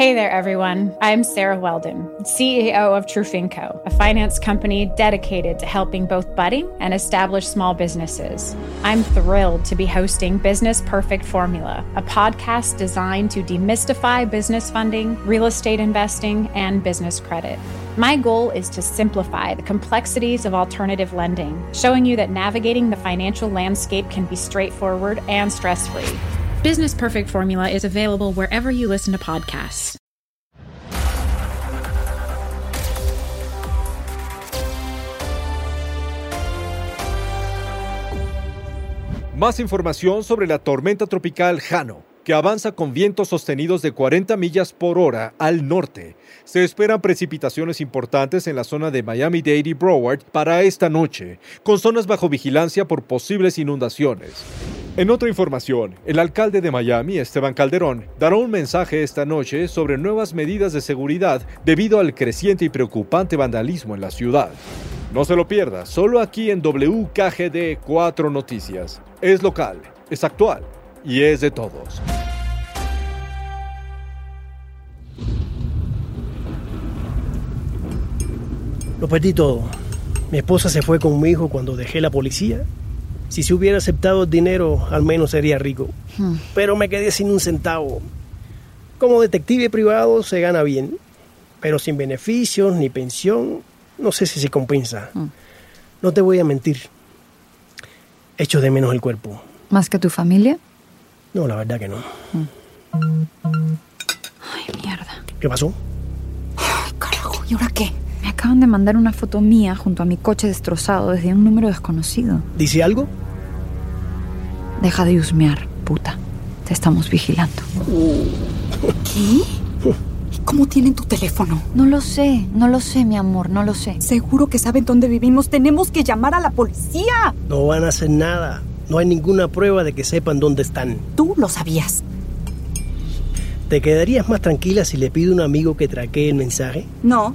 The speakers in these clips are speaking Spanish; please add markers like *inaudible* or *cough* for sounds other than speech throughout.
Hey there, everyone. I'm Sarah Weldon, CEO of Trufinco, a finance company dedicated to helping both budding and established small businesses. I'm thrilled to be hosting Business Perfect Formula, a podcast designed to demystify business funding, real estate investing, and business credit. My goal is to simplify the complexities of alternative lending, showing you that navigating the financial landscape can be straightforward and stress free. Business Perfect Formula is available wherever you listen to podcasts. Más información sobre la tormenta tropical Jano, que avanza con vientos sostenidos de 40 millas por hora al norte. Se esperan precipitaciones importantes en la zona de Miami-Dade y Broward para esta noche, con zonas bajo vigilancia por posibles inundaciones. En otra información, el alcalde de Miami, Esteban Calderón, dará un mensaje esta noche sobre nuevas medidas de seguridad debido al creciente y preocupante vandalismo en la ciudad. No se lo pierda, solo aquí en WKGD 4 Noticias. Es local, es actual y es de todos. Lo perdí todo. Mi esposa se fue con mi hijo cuando dejé la policía. Si se hubiera aceptado el dinero, al menos sería rico. Hmm. Pero me quedé sin un centavo. Como detective privado se gana bien, pero sin beneficios ni pensión, no sé si se compensa. Hmm. No te voy a mentir. Echo de menos el cuerpo. ¿Más que tu familia? No, la verdad que no. Ay, mierda. ¿Qué pasó? Ay, carajo, ¿y ahora qué? Me acaban de mandar una foto mía junto a mi coche destrozado desde un número desconocido. ¿Dice algo? Deja de husmear, puta. Te estamos vigilando. ¿Qué? ¿Y cómo tienen tu teléfono? No lo sé, no lo sé, mi amor, no lo sé. Seguro que saben dónde vivimos. Tenemos que llamar a la policía. No van a hacer nada. No hay ninguna prueba de que sepan dónde están. Tú lo sabías. ¿Te quedarías más tranquila si le pido a un amigo que traquee el mensaje? No.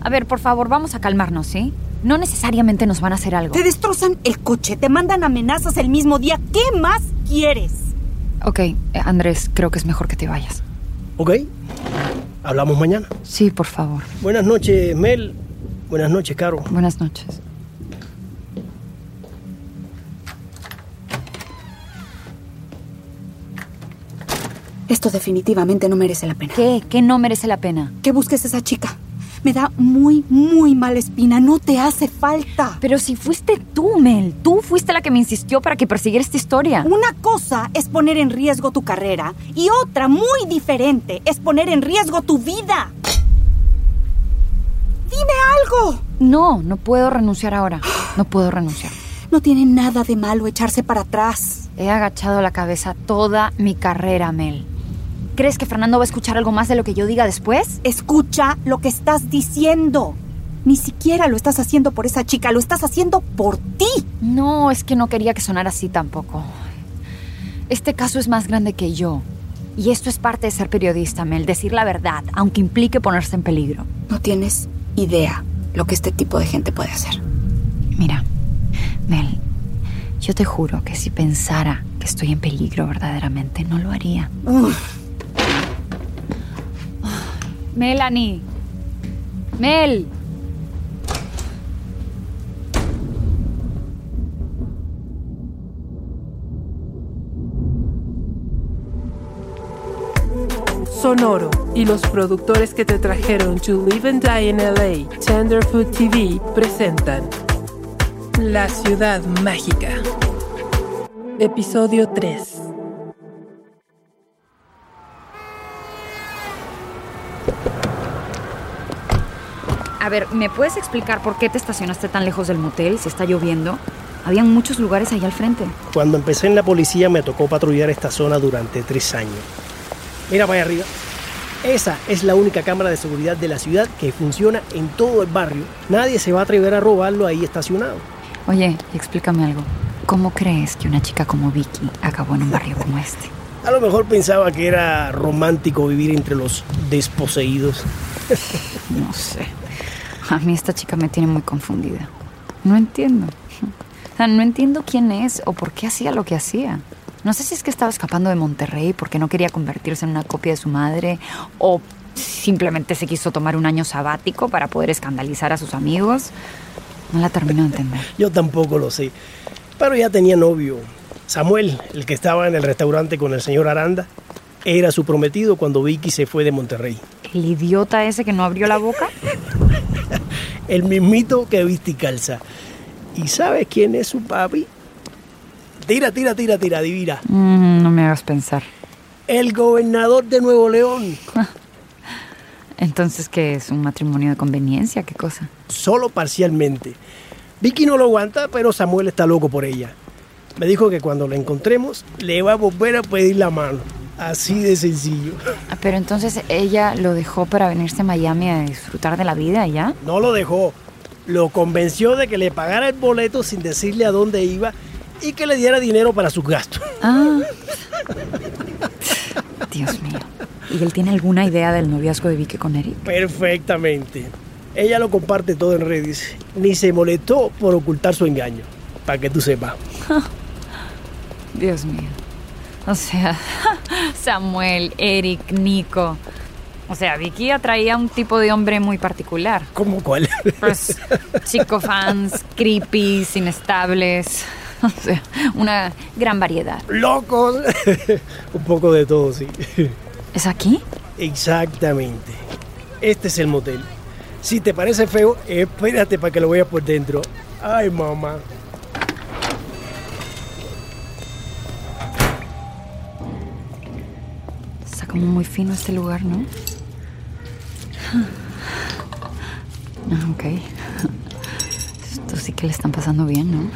A ver, por favor, vamos a calmarnos, ¿sí? No necesariamente nos van a hacer algo. Te destrozan el coche, te mandan amenazas el mismo día. ¿Qué más quieres? Ok, eh, Andrés, creo que es mejor que te vayas. ¿Ok? Hablamos mañana. Sí, por favor. Buenas noches, Mel. Buenas noches, Caro. Buenas noches. Esto definitivamente no merece la pena. ¿Qué? ¿Qué no merece la pena? Que busques a esa chica. Me da muy, muy mala espina. No te hace falta. Pero si fuiste tú, Mel. Tú fuiste la que me insistió para que persiguiera esta historia. Una cosa es poner en riesgo tu carrera y otra, muy diferente, es poner en riesgo tu vida. Dime algo. No, no puedo renunciar ahora. No puedo renunciar. No tiene nada de malo echarse para atrás. He agachado la cabeza toda mi carrera, Mel. ¿Crees que Fernando va a escuchar algo más de lo que yo diga después? Escucha lo que estás diciendo. Ni siquiera lo estás haciendo por esa chica, lo estás haciendo por ti. No, es que no quería que sonara así tampoco. Este caso es más grande que yo. Y esto es parte de ser periodista, Mel, decir la verdad, aunque implique ponerse en peligro. No tienes idea lo que este tipo de gente puede hacer. Mira, Mel, yo te juro que si pensara que estoy en peligro verdaderamente, no lo haría. Uf. Melanie. Mel. Sonoro y los productores que te trajeron To Live and Die in LA, Tenderfoot TV, presentan La Ciudad Mágica. Episodio 3. A ver, ¿me puedes explicar por qué te estacionaste tan lejos del motel si está lloviendo? Habían muchos lugares ahí al frente. Cuando empecé en la policía me tocó patrullar esta zona durante tres años. Mira para allá arriba. Esa es la única cámara de seguridad de la ciudad que funciona en todo el barrio. Nadie se va a atrever a robarlo ahí estacionado. Oye, explícame algo. ¿Cómo crees que una chica como Vicky acabó en un barrio como este? A lo mejor pensaba que era romántico vivir entre los desposeídos. No sé. A mí esta chica me tiene muy confundida. No entiendo. O sea, no entiendo quién es o por qué hacía lo que hacía. No sé si es que estaba escapando de Monterrey porque no quería convertirse en una copia de su madre o simplemente se quiso tomar un año sabático para poder escandalizar a sus amigos. No la termino de entender. *laughs* Yo tampoco lo sé. Pero ya tenía novio. Samuel, el que estaba en el restaurante con el señor Aranda, era su prometido cuando Vicky se fue de Monterrey. ¿El idiota ese que no abrió la boca? *laughs* *laughs* el mismito que viste y calza. ¿Y sabes quién es su papi? Tira, tira, tira, tira, divina. Mm, no me hagas pensar. El gobernador de Nuevo León. *laughs* Entonces, ¿qué es? ¿Un matrimonio de conveniencia? ¿Qué cosa? Solo parcialmente. Vicky no lo aguanta, pero Samuel está loco por ella. Me dijo que cuando la encontremos, le va a volver a pedir la mano. Así de sencillo. Ah, pero entonces ella lo dejó para venirse a Miami a disfrutar de la vida, ¿ya? No lo dejó. Lo convenció de que le pagara el boleto sin decirle a dónde iba y que le diera dinero para sus gastos. Ah. Dios mío. ¿Y él tiene alguna idea del noviazgo de Vicky con Eric? Perfectamente. Ella lo comparte todo en redes. Ni se molestó por ocultar su engaño. Para que tú sepas. *laughs* Dios mío. O sea, *laughs* Samuel, Eric, Nico. O sea, Vicky atraía a un tipo de hombre muy particular. ¿Cómo cuál? Pues chico fans, creepy, inestables. *laughs* O sea, una gran variedad. ¡Locos! *laughs* un poco de todo, sí. ¿Es aquí? Exactamente. Este es el motel. Si te parece feo, espérate para que lo veas por dentro. Ay, mamá. Como muy fino este lugar, ¿no? Ah, ok. Esto sí que le están pasando bien, ¿no?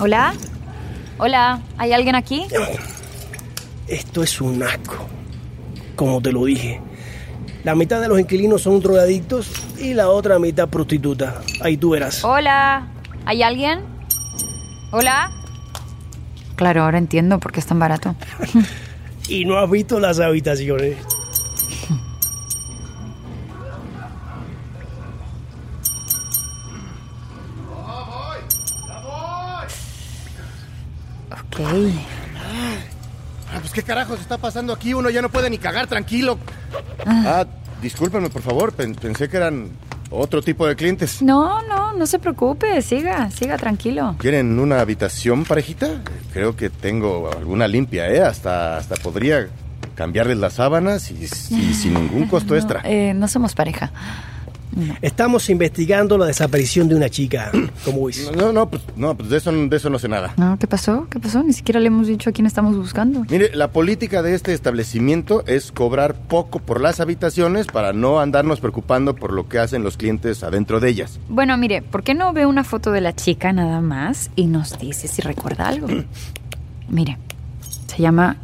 Hola. Hola, ¿hay alguien aquí? Esto es un asco. Como te lo dije. La mitad de los inquilinos son drogadictos y la otra mitad prostituta. Ahí tú verás. Hola, ¿hay alguien? Hola. Claro, ahora entiendo por qué es tan barato. *laughs* y no has visto las habitaciones. Ok. Ah, pues qué carajos está pasando aquí, uno ya no puede ni cagar tranquilo. Ah, discúlpenme por favor, Pen- pensé que eran otro tipo de clientes. No, no, no se preocupe, siga, siga tranquilo. ¿Quieren una habitación parejita? Creo que tengo alguna limpia, ¿eh? Hasta, hasta podría cambiarles las sábanas y, y sin ningún costo *laughs* No, extra. eh, no somos pareja. No. Estamos investigando la desaparición de una chica, *clears throat* como ves. No, no, no, pues, no, pues de, eso, de eso no sé nada. No, ¿qué pasó? ¿Qué pasó? Ni siquiera le hemos dicho a quién estamos buscando. Mire, la política de este establecimiento es cobrar poco por las habitaciones para no andarnos preocupando por lo que hacen los clientes adentro de ellas. Bueno, mire, ¿por qué no ve una foto de la chica nada más y nos dice si recuerda algo? *clears throat* mire, se llama...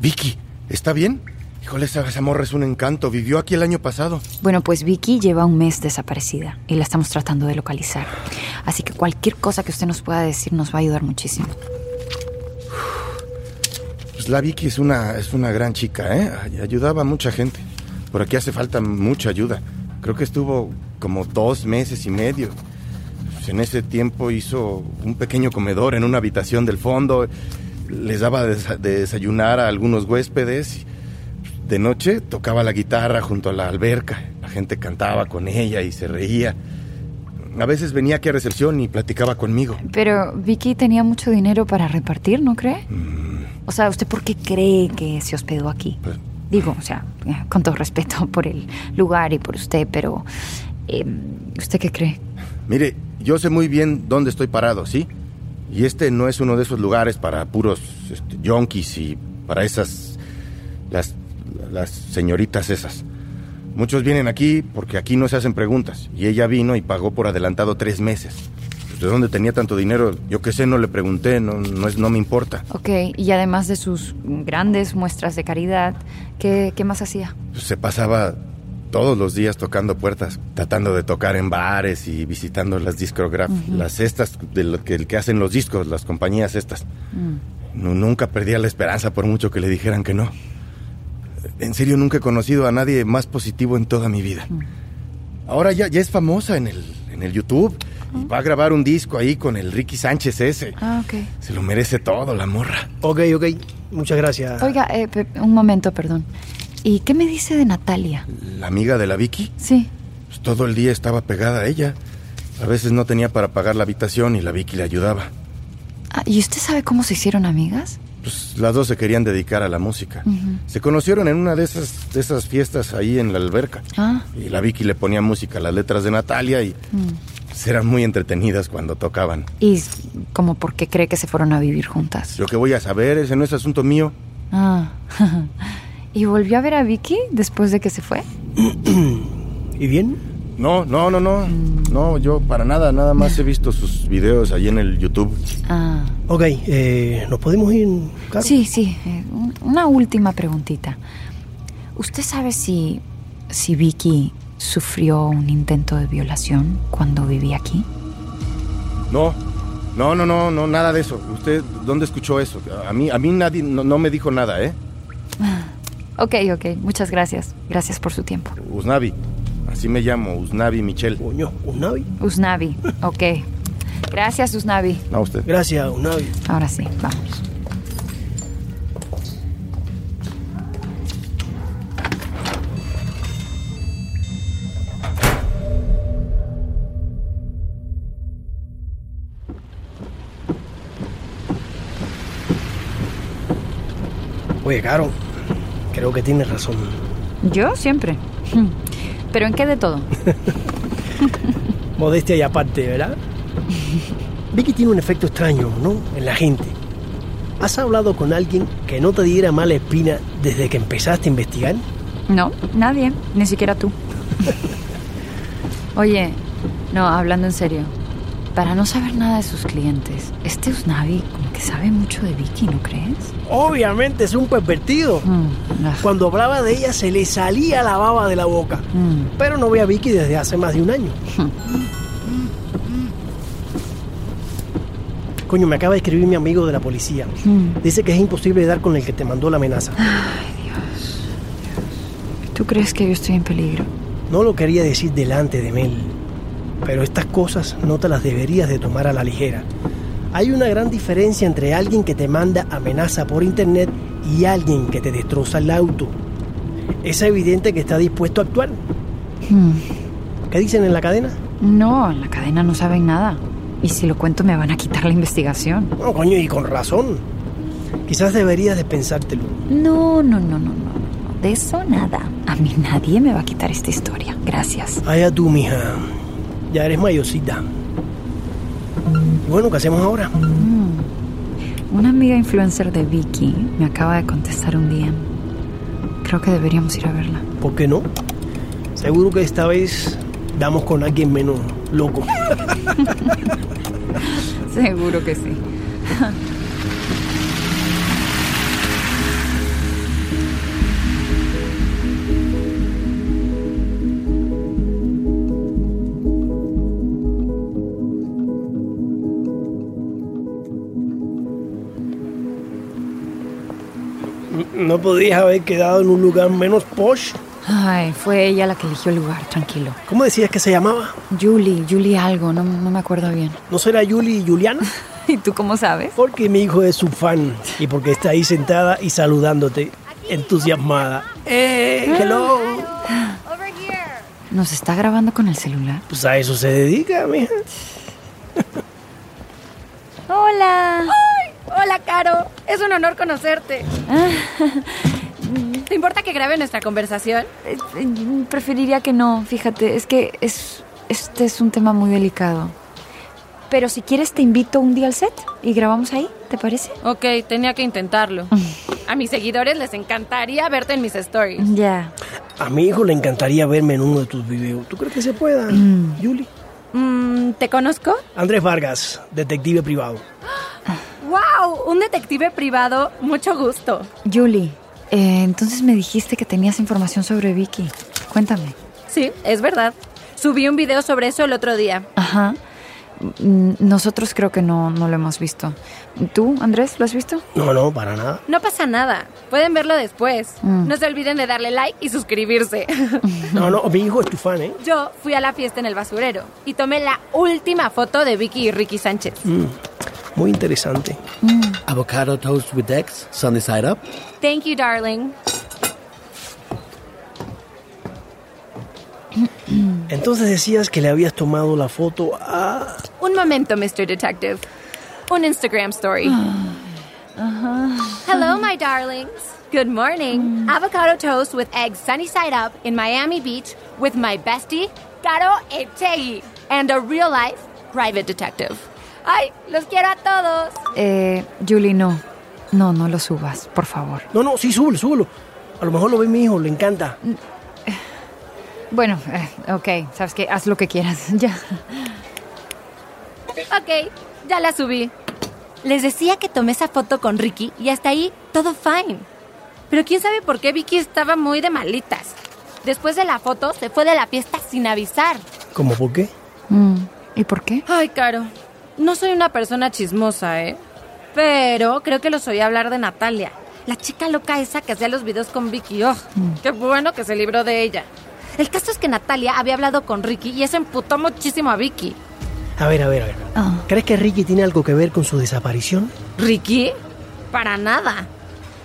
Vicky, ¿está bien? Híjole, esa, morra es un encanto. Vivió aquí el año pasado. Bueno, pues Vicky lleva un mes desaparecida y la estamos tratando de localizar. Así que cualquier cosa que usted nos pueda decir nos va a ayudar muchísimo. *sighs* Pues la Vicky es una, es una gran chica, ¿eh? Ay- Ayudaba a mucha gente. Por aquí hace falta mucha ayuda. Creo que estuvo como dos meses y medio. Pues en ese tiempo hizo un pequeño comedor en una habitación del fondo. Les daba de desayunar a algunos huéspedes. De noche tocaba la guitarra junto a la alberca. La gente cantaba con ella y se reía. A veces venía aquí a recepción y platicaba conmigo. Pero Vicky tenía mucho dinero para repartir, ¿no cree? O sea, ¿usted por qué cree que se hospedó aquí? Pues- Digo, o sea, *laughs* con todo respeto por el lugar y por usted, pero... eh, ¿Usted qué cree? Mire, yo sé muy bien dónde estoy parado, ¿sí? Y este no es uno de esos lugares para puros este, yonkis y para esas. las. Las señoritas esas. Muchos vienen aquí porque aquí no se hacen preguntas. Y ella vino y pagó por adelantado tres meses. Pues, ¿De dónde tenía tanto dinero? Yo qué sé, no le pregunté, no, no, es, no me importa. Ok, y además de sus grandes muestras de caridad, ¿qué, qué más hacía? Pues, se pasaba todos los días tocando puertas, tratando de tocar en bares y visitando las discografías, las estas de lo que, que hacen los discos, las compañías estas. No, nunca perdía la esperanza por mucho que le dijeran que no. En serio, nunca he conocido a nadie más positivo en toda mi vida. Ahora ya, ya es famosa en el, en el YouTube Y va a grabar un disco ahí con el Ricky Sánchez ese. Ah, ok. Se lo merece todo, la morra. Ok, ok. Muchas gracias. Oiga, eh, un momento, perdón. ¿Y qué me dice de Natalia? La amiga de la Vicky, Sí. pues, todo el día estaba pegada a ella. A veces no tenía para pagar la habitación y la Vicky le ayudaba. Ah, ¿Y usted sabe cómo se hicieron amigas? Pues las dos se querían dedicar a la música. Se conocieron en una de esas, de esas fiestas ahí en la alberca. Ah, Y la Vicky le ponía música a las letras de Natalia y pues, eran muy entretenidas cuando tocaban. ¿y como por qué cree que se fueron a vivir juntas? Lo que voy a saber, ese no es asunto mío. Ah. *laughs* ¿Y volvió a ver a Vicky después de que se fue? *clears throat* ¿Y bien? No, no, no, no. No, yo para nada, nada más he visto sus videos ahí en el YouTube. Ah. Ok, eh, ¿nos podemos ir, Caro? Sí, sí. eh, un- una última preguntita. ¿Usted sabe si, si Vicky sufrió un intento de violación cuando vivía aquí? No, no, no, no, no, nada de eso. ¿Usted dónde escuchó eso? A mí, a mí nadie no, no me dijo nada, ¿eh? Ok, ok. Muchas gracias. Gracias por su tiempo. Usnavi, así me llamo, Usnavi Michel. Coño, Unavi. Usnavi. Ok. Gracias, Usnavi. No, usted. Gracias, Unavi. Ahora sí, vamos. Oye, Caro, creo que tienes razón. Yo siempre. *laughs* ¿Pero en qué de todo? *laughs* Modestia y aparte, ¿verdad? Vicky tiene un efecto extraño, ¿no? En la gente. ¿Has hablado con alguien que no te diera mala espina desde que empezaste a investigar? No, nadie. Ni siquiera tú. Oye, no, hablando en serio. Para no saber nada de sus clientes, este Usnavi sabe mucho de Vicky, ¿no crees? Obviamente es un pervertido. Mm, ah, Cuando hablaba de ella se le salía la baba de la boca. mm. Pero no ve a Vicky desde hace más de un año. Coño, me acaba de escribir mi amigo de la policía. Mm. Dice que es imposible dar con el que te mandó la amenaza. ¿Tú crees que yo estoy en peligro? No lo quería decir delante de Mel, pero estas cosas no te las deberías de tomar a la ligera. Hay una gran diferencia entre alguien que te manda amenaza por internet y alguien que te destroza el auto. Es evidente que está dispuesto a actuar. Mm. ¿Qué dicen en la cadena? No, en la cadena no saben nada. Y si lo cuento me van a quitar la investigación. No, coño, y con razón. Quizás deberías de pensártelo. No, no, no, no, no. no. De eso nada. A mí nadie me va a quitar esta historia. Gracias. Allá tú, mija. Ya eres mayorcita. Bueno, ¿qué hacemos ahora? Mm. Una amiga influencer de Vicky me acaba de contestar un día. Creo que deberíamos ir a verla. ¿Por qué no? Seguro que esta vez damos con alguien menos loco. *laughs* Seguro que sí. ¿No podías haber quedado en un lugar menos posh? Ay, fue ella la que eligió el lugar, tranquilo. ¿Cómo decías que se llamaba? Julie, Julie algo, no, no me acuerdo bien. ¿No será Julie y Juliana? *laughs* ¿Y tú cómo sabes? Porque mi hijo es su fan y porque está ahí sentada y saludándote, entusiasmada. ¡Eh! ¡Hello! ¿Nos está grabando con el celular? Pues a eso se dedica, mija. Hola. Hola, Caro. Es un honor conocerte. ¿Te importa que grabe nuestra conversación? Eh, Preferiría que no, fíjate, es que es, este es un tema muy delicado. Pero si quieres te invito un día al set y grabamos ahí, ¿te parece? Ok, tenía que intentarlo. *laughs* A mis seguidores les encantaría verte en mis stories. Ya. A mi hijo le encantaría verme en uno de tus videos. ¿Tú crees que se pueda, Julie? Mm, ¿Te conozco? Andrés Vargas, detective privado. ¡Wow! Un detective privado. Mucho gusto. Julie, eh, entonces me dijiste que tenías información sobre Vicky. Cuéntame. Sí, es verdad. Subí un video sobre eso el otro día. Ajá. Mm, Nosotros creo que no, no lo hemos visto. ¿Tú, Andrés, lo has visto? No, no, para nada. No pasa nada. Pueden verlo después. Mm. No se olviden de darle like y suscribirse. *laughs* No, no, mi hijo es tu fan, ¿eh? Yo fui a la fiesta en el basurero y tomé la última foto de Vicky y Ricky Sánchez. Mm, muy interesante. Avocado toast with eggs, sunny side up. Thank you, darling. Entonces decías que le habías tomado la foto a... Un momento, Mr. Detective. Un Instagram story. Hello, my darlings. Good morning. Avocado toast with eggs sunny side up in Miami Beach with my bestie, Caro Etegui, and a real life private detective. ¡Ay! ¡Los quiero a todos! Eh, Julie, no. No, no lo subas, por favor. No, no, sí, súbelo, súbelo. A lo mejor lo ve mi hijo, le encanta. Bueno, eh, ok, sabes que haz lo que quieras. *laughs* ya. Ok, ya la subí. Les decía que tomé esa foto con Ricky y hasta ahí todo fine. Pero quién sabe por qué Vicky estaba muy de malitas. Después de la foto se fue de la fiesta sin avisar. ¿Cómo por qué? Mm, ¿Y por qué? Ay, Caro, no soy una persona chismosa, ¿eh? Pero creo que los oí hablar de Natalia. La chica loca esa que hacía los videos con Vicky. Oh, qué bueno que se libró de ella. El caso es que Natalia había hablado con Ricky y eso emputó muchísimo a Vicky. A ver, a ver, a ver. Ah. ¿Crees que Ricky tiene algo que ver con su desaparición? ¿Ricky? Para nada.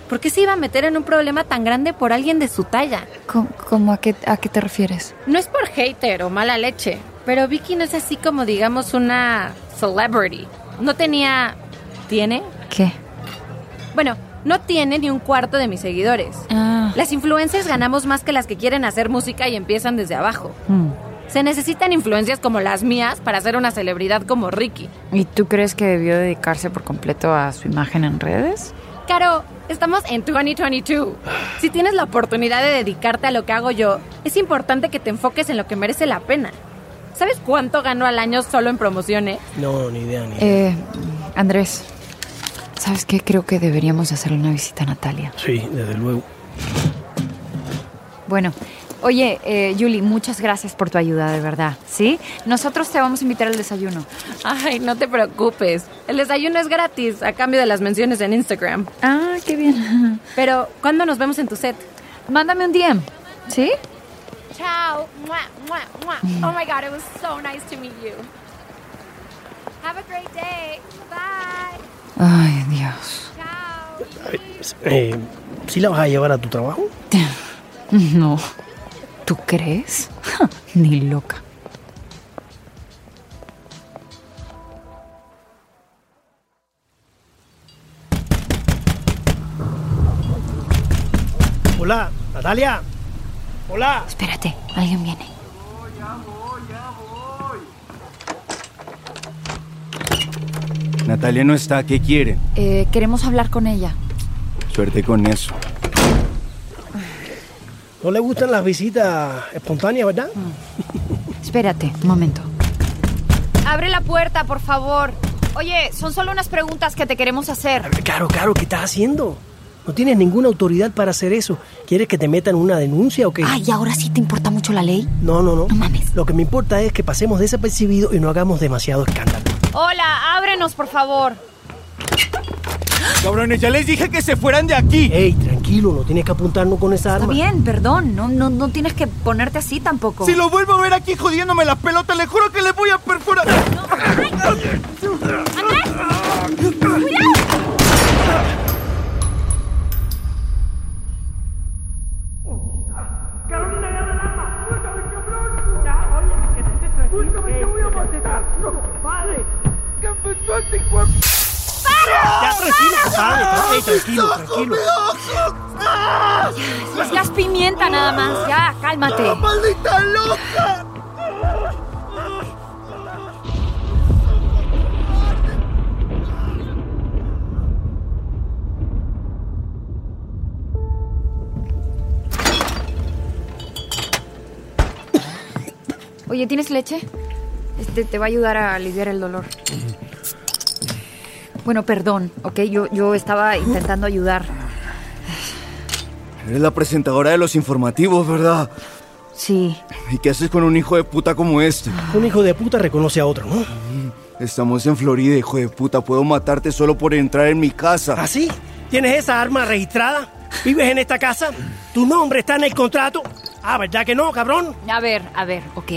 ¿Por qué se iba a meter en un problema tan grande por alguien de su talla? ¿Cómo, cómo a, qué, a qué te refieres? No es por hater o mala leche, pero Vicky no es así como digamos una celebrity. No tenía... ¿Tiene? ¿Qué? Bueno, no tiene ni un cuarto de mis seguidores. Ah. Las influencers ganamos más que las que quieren hacer música y empiezan desde abajo. Mm. Se necesitan influencias como las mías para ser una celebridad como Ricky. ¿Y tú crees que debió dedicarse por completo a su imagen en redes? Caro, estamos en 2022. Si tienes la oportunidad de dedicarte a lo que hago yo, es importante que te enfoques en lo que merece la pena. ¿Sabes cuánto gano al año solo en promociones? No, ni idea, ni idea. Eh, Andrés, ¿sabes qué? Creo que deberíamos hacerle una visita a Natalia. Sí, desde luego. Bueno, oye, eh, Julie, muchas gracias por tu ayuda, de verdad. ¿Sí? Nosotros te vamos a invitar al desayuno. Ay, no te preocupes. El desayuno es gratis a cambio de las menciones en Instagram. Ah, qué bien. Pero, ¿cuándo nos vemos en tu set? Mándame un DM, ¿sí? Ciao. Mwah, mwah, mwah. Oh my god, it was so nice to meet you. Have a great day. Bye. Ay, Dios. Ciao. Eh, ¿Sí la vas a llevar a tu trabajo? *laughs* No. ¿Tú crees? Ni loca. Hola, Natalia. Hola. Espérate, alguien viene. Natalia no está, ¿qué quiere? Eh, queremos hablar con ella. Suerte con eso. ¿No le gustan las visitas espontáneas, verdad? Espérate, un momento. Abre la puerta, por favor. Oye, son solo unas preguntas que te queremos hacer. Claro, claro, ¿qué estás haciendo? No tienes ninguna autoridad para hacer eso. ¿Quieres que te metan una denuncia o qué? Ay, ¿ahora sí te importa mucho la ley? No, no, no. No mames. Lo que me importa es que pasemos desapercibido y no hagamos demasiado escándalo. Hola, ábrenos, por favor. Cabrones, ya les dije que se fueran de aquí. Ey, tranquilo, no tienes que apuntarnos con esa Está arma. bien, perdón. No, no, no tienes que ponerte así tampoco. Si lo vuelvo a ver aquí jodiéndome la pelota, le juro que le voy a perforar. Ya, tranquilo, tranquilo. Es gas pimienta nada más. Ya, cálmate. ¡Maldita loca! Oye, ¿tienes leche? Este te va a ayudar a aliviar el dolor. Bueno, perdón, ¿ok? Yo, yo estaba intentando ayudar. Eres la presentadora de los informativos, ¿verdad? Sí. ¿Y qué haces con un hijo de puta como este? Un hijo de puta reconoce a otro, ¿no? Estamos en Florida, hijo de puta. Puedo matarte solo por entrar en mi casa. ¿Ah, sí? ¿Tienes esa arma registrada? ¿Vives en esta casa? ¿Tu nombre está en el contrato? Ah, ¿verdad que no, cabrón? A ver, a ver, ok.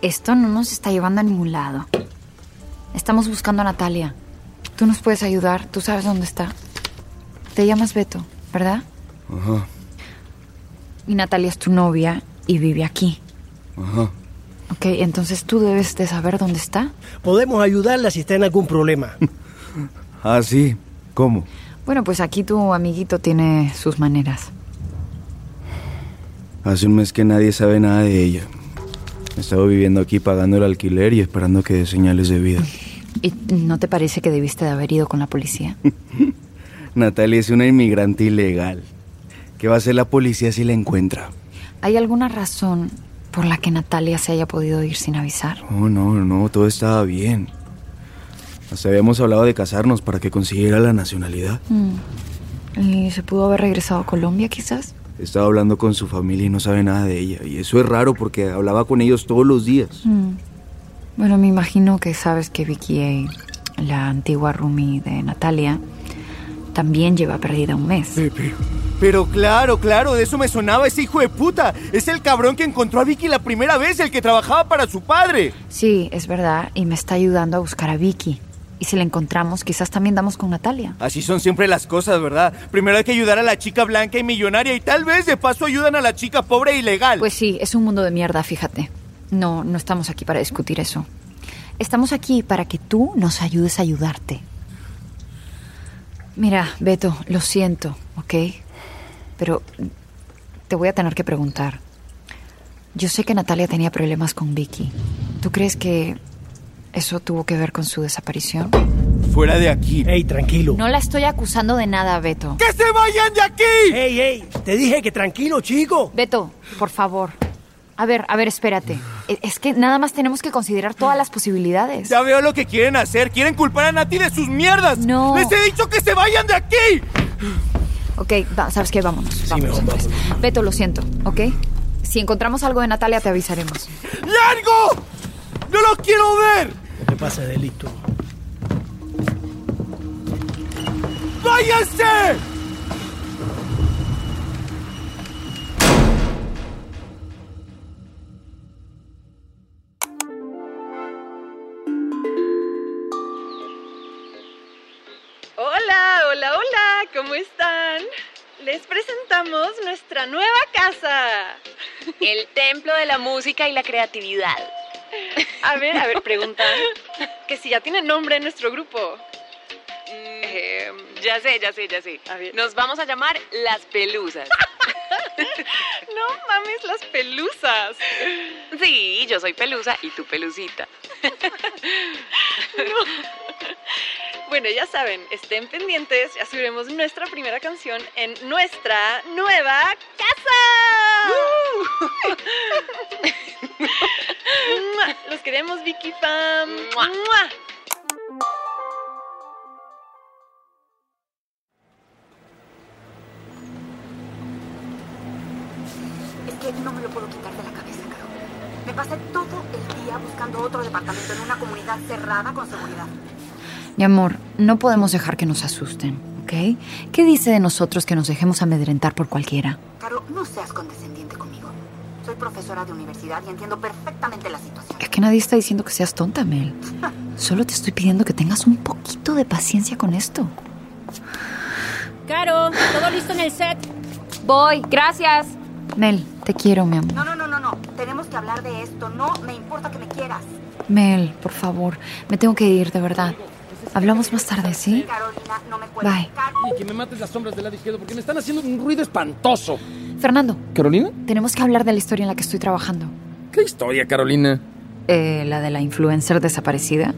Esto no nos está llevando a ningún lado. Estamos buscando a Natalia. Tú nos puedes ayudar, tú sabes dónde está. Te llamas Beto, ¿verdad? Ajá, Y Natalia es tu novia y vive aquí. ajá. Ok, entonces tú debes de saber dónde está. Podemos ayudarla si está en algún problema. *laughs* Ah, sí. ¿Cómo? Bueno, pues aquí tu amiguito tiene sus maneras. Hace un mes que nadie sabe nada de ella. He estado viviendo aquí pagando el alquiler y esperando que dé señales de vida. *laughs* ¿Y no te parece que debiste de haber ido con la policía? *laughs* Natalia es una inmigrante ilegal. ¿Qué va a hacer la policía si la encuentra? ¿Hay alguna razón por la que Natalia se haya podido ir sin avisar? Oh, no, no, todo estaba bien. Hasta habíamos hablado de casarnos para que consiguiera la nacionalidad. Mm. ¿Y se pudo haber regresado a Colombia quizás? He estado hablando con su familia y no sabe nada de ella. Y eso es raro porque hablaba con ellos todos los días. Mm. Bueno, me imagino que sabes que Vicky, A, la antigua roomie de Natalia, también lleva perdida un mes. Pero claro, claro, de eso me sonaba ese hijo de puta. Es el cabrón que encontró a Vicky la primera vez, el que trabajaba para su padre. Sí, es verdad, y me está ayudando a buscar a Vicky. Y si la encontramos, quizás también damos con Natalia. Así son siempre las cosas, ¿verdad? Primero hay que ayudar a la chica blanca y millonaria y tal vez de paso ayudan a la chica pobre e ilegal. Pues sí, es un mundo de mierda, fíjate. No, no estamos aquí para discutir eso. Estamos aquí para que tú nos ayudes a ayudarte. Mira, Beto, lo siento, ¿ok? Pero te voy a tener que preguntar. Yo sé que Natalia tenía problemas con Vicky. ¿Tú crees que eso tuvo que ver con su desaparición? Fuera de aquí. Ey, tranquilo. No la estoy acusando de nada, Beto. ¡Que se vayan de aquí! Ey, ey, te dije que tranquilo, chico. Beto, por favor. A ver, a ver, espérate. E- Es que nada más tenemos que considerar todas las posibilidades. Ya veo lo que quieren hacer. Quieren culpar a Nati de sus mierdas. No. Les he dicho que se vayan de aquí. Ok, va- ¿sabes qué? Vámonos. vámonos, mejor pues. Beto, lo siento, ¿ok? Si encontramos algo de Natalia, te avisaremos. ¡Largo! ¡No lo quiero ver! No te pases de listo. ¡Váyanse! Hola, hola, hola, ¿cómo están? Les presentamos nuestra nueva casa. El templo de la música y la creatividad. A ver, a ver, preguntan que si ya tiene nombre en nuestro grupo. Eh, ya sé, ya sé, ya sé. A ver. Nos vamos a llamar Las Pelusas. *laughs* No mames, las pelusas. Sí, yo soy pelusa y tú pelucita. *laughs* Bueno, ya saben, estén pendientes, ya subiremos nuestra primera canción en nuestra nueva casa. Los queremos, Vicky Fam. Mua. Mua. Es que no me lo puedo quitar de la cabeza, Caro. Me pasé todo el día buscando otro departamento en una comunidad cerrada con seguridad. Mi amor, no podemos dejar que nos asusten, ¿ok? ¿Qué dice de nosotros que nos dejemos amedrentar por cualquiera? Caro, no seas condescendiente conmigo. Soy profesora de universidad y entiendo perfectamente la situación. Es que nadie está diciendo que seas tonta, Mel. *laughs* Solo te estoy pidiendo que tengas un poquito de paciencia con esto. Caro, ¿todo listo en el set? Voy, gracias. Mel, te quiero, mi amor. No, no, no, no, no. Tenemos que hablar de esto. No me importa que me quieras. Mel, por favor, me tengo que ir, de verdad. Hablamos más tarde, ¿sí? Carolina, no me. Bye. Y que me mates las sombras del lado izquierdo porque me están haciendo un ruido espantoso. Fernando, ¿Carolina? tenemos que hablar de la historia en la que estoy trabajando. ¿Qué historia, Carolina? Eh, la de la influencer desaparecida.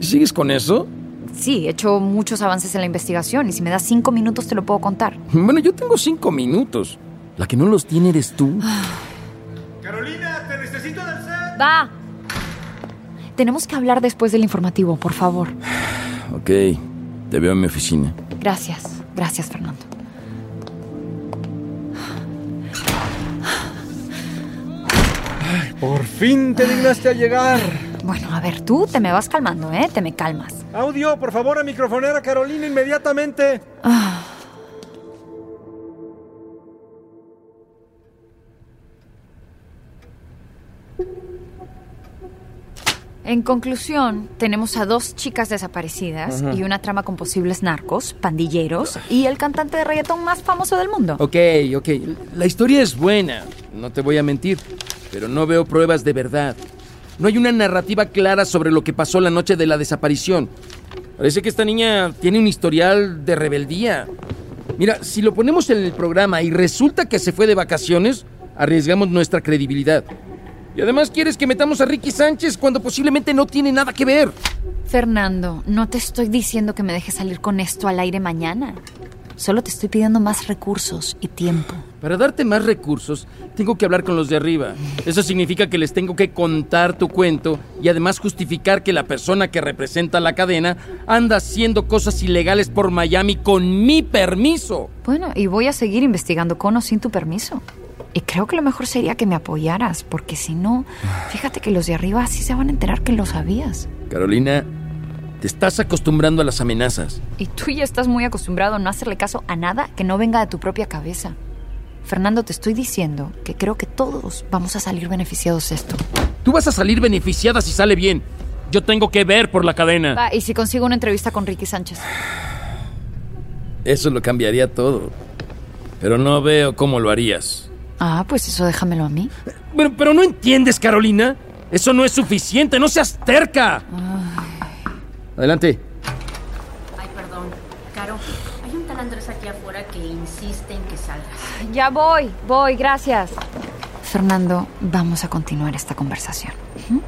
¿Sigues con eso? Sí, he hecho muchos avances en la investigación y si me das cinco minutos te lo puedo contar. Bueno, yo tengo cinco minutos. La que no los tiene eres tú. Carolina, te necesito en el set. Va. Tenemos que hablar después del informativo, por favor. Ok, te veo en mi oficina. Gracias, gracias, Fernando. Por fin te dignaste a llegar. Bueno, a ver, tú te me vas calmando, ¿eh? Te me calmas. Audio, por favor, a microfonera Carolina inmediatamente. Ah. En conclusión, tenemos a dos chicas desaparecidas Ajá. y una trama con posibles narcos, pandilleros y el cantante de reggaetón más famoso del mundo. Ok, ok. La historia es buena, no te voy a mentir, pero no veo pruebas de verdad. No hay una narrativa clara sobre lo que pasó la noche de la desaparición. Parece que esta niña tiene un historial de rebeldía. Mira, si lo ponemos en el programa y resulta que se fue de vacaciones, arriesgamos nuestra credibilidad. Y además quieres que metamos a Ricky Sánchez cuando posiblemente no tiene nada que ver. Fernando, no te estoy diciendo que me dejes salir con esto al aire mañana. Solo te estoy pidiendo más recursos y tiempo. Para darte más recursos, tengo que hablar con los de arriba. Eso significa que les tengo que contar tu cuento y además justificar que la persona que representa la cadena anda haciendo cosas ilegales por Miami con mi permiso. Bueno, y voy a seguir investigando con o sin tu permiso. Y creo que lo mejor sería que me apoyaras, porque si no, fíjate que los de arriba sí se van a enterar que lo sabías. Carolina, te estás acostumbrando a las amenazas. Y tú ya estás muy acostumbrado a no hacerle caso a nada que no venga de tu propia cabeza. Fernando, te estoy diciendo que creo que todos vamos a salir beneficiados de esto. Tú vas a salir beneficiada si sale bien. Yo tengo que ver por la cadena. Va, y si consigo una entrevista con Ricky Sánchez. Eso lo cambiaría todo. Pero no veo cómo lo harías. Ah, pues eso déjamelo a mí. Pero, pero no entiendes, Carolina. Eso no es suficiente. No seas terca. Adelante. Ay, perdón. Caro, hay un tal Andrés aquí afuera que insiste en que salgas. Ya voy, voy, gracias. Fernando, vamos a continuar esta conversación. ¿Mm?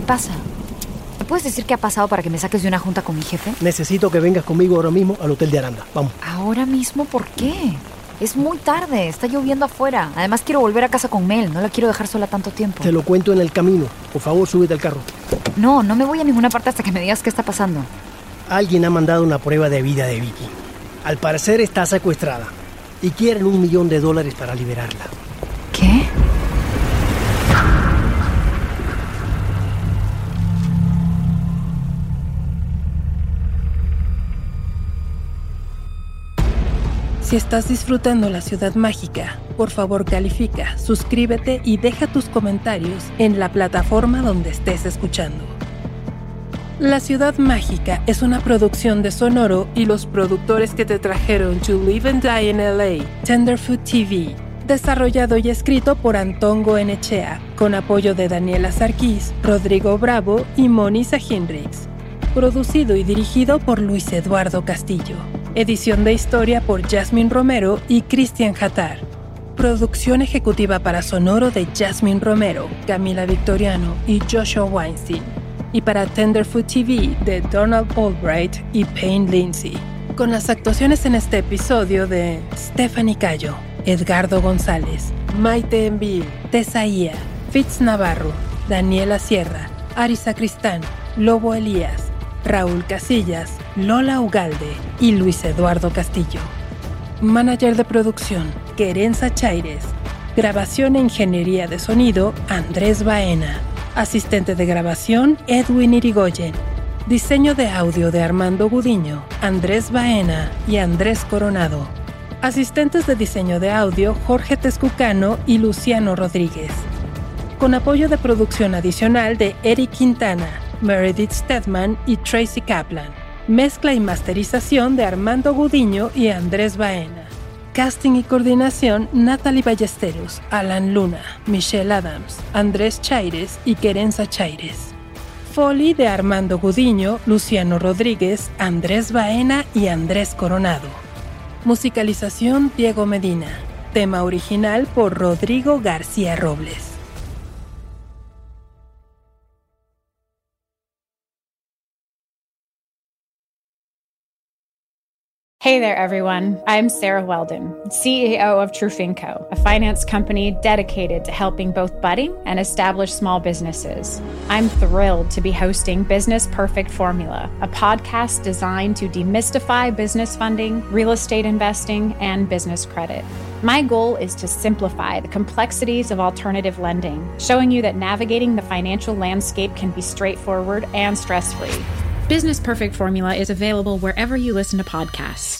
¿Qué pasa? ¿Me puedes decir qué ha pasado para que me saques de una junta con mi jefe? Necesito que vengas conmigo ahora mismo al hotel de Aranda. Vamos. ¿Ahora mismo por qué? Es muy tarde, está lloviendo afuera. Además quiero volver a casa con Mel, no la quiero dejar sola tanto tiempo. Te lo cuento en el camino. Por favor, súbete al carro. No, no me voy a ninguna parte hasta que me digas qué está pasando. Alguien ha mandado una prueba de vida de Vicky. Al parecer está secuestrada y quieren un millón de dólares para liberarla. Si estás disfrutando la ciudad mágica, por favor califica, suscríbete y deja tus comentarios en la plataforma donde estés escuchando. La ciudad mágica es una producción de Sonoro y los productores que te trajeron To Live and Die in LA, Tenderfoot TV. Desarrollado y escrito por Antongo Enechea, con apoyo de Daniela Sarkis, Rodrigo Bravo y Monisa Hinrichs. Producido y dirigido por Luis Eduardo Castillo. Edición de historia por Jasmine Romero y Cristian Hatar. Producción ejecutiva para Sonoro de Jasmine Romero, Camila Victoriano y Joshua Weinstein. Y para Tenderfoot TV de Donald Albright y Payne Lindsay. Con las actuaciones en este episodio de Stephanie Cayo, Edgardo González, Maite Envil, Tesaía, Fitz Navarro, Daniela Sierra, Arisa Cristán, Lobo Elías, Raúl Casillas, Lola Ugalde y Luis Eduardo Castillo. Manager de producción, Querenza Chaires. Grabación e ingeniería de sonido, Andrés Baena. Asistente de grabación, Edwin Irigoyen. Diseño de audio de Armando Gudiño, Andrés Baena y Andrés Coronado. Asistentes de diseño de audio, Jorge Tezcucano y Luciano Rodríguez. Con apoyo de producción adicional de Eric Quintana, Meredith Stedman y Tracy Kaplan. Mezcla y masterización de Armando Gudiño y Andrés Baena. Casting y coordinación Natalie Ballesteros, Alan Luna, Michelle Adams, Andrés Chaires y Querenza Chaires. Foley de Armando Gudiño, Luciano Rodríguez, Andrés Baena y Andrés Coronado. Musicalización Diego Medina. Tema original por Rodrigo García Robles. Hey there, everyone. I'm Sarah Weldon, CEO of Trufinco, a finance company dedicated to helping both budding and established small businesses. I'm thrilled to be hosting Business Perfect Formula, a podcast designed to demystify business funding, real estate investing, and business credit. My goal is to simplify the complexities of alternative lending, showing you that navigating the financial landscape can be straightforward and stress free. Business Perfect Formula is available wherever you listen to podcasts.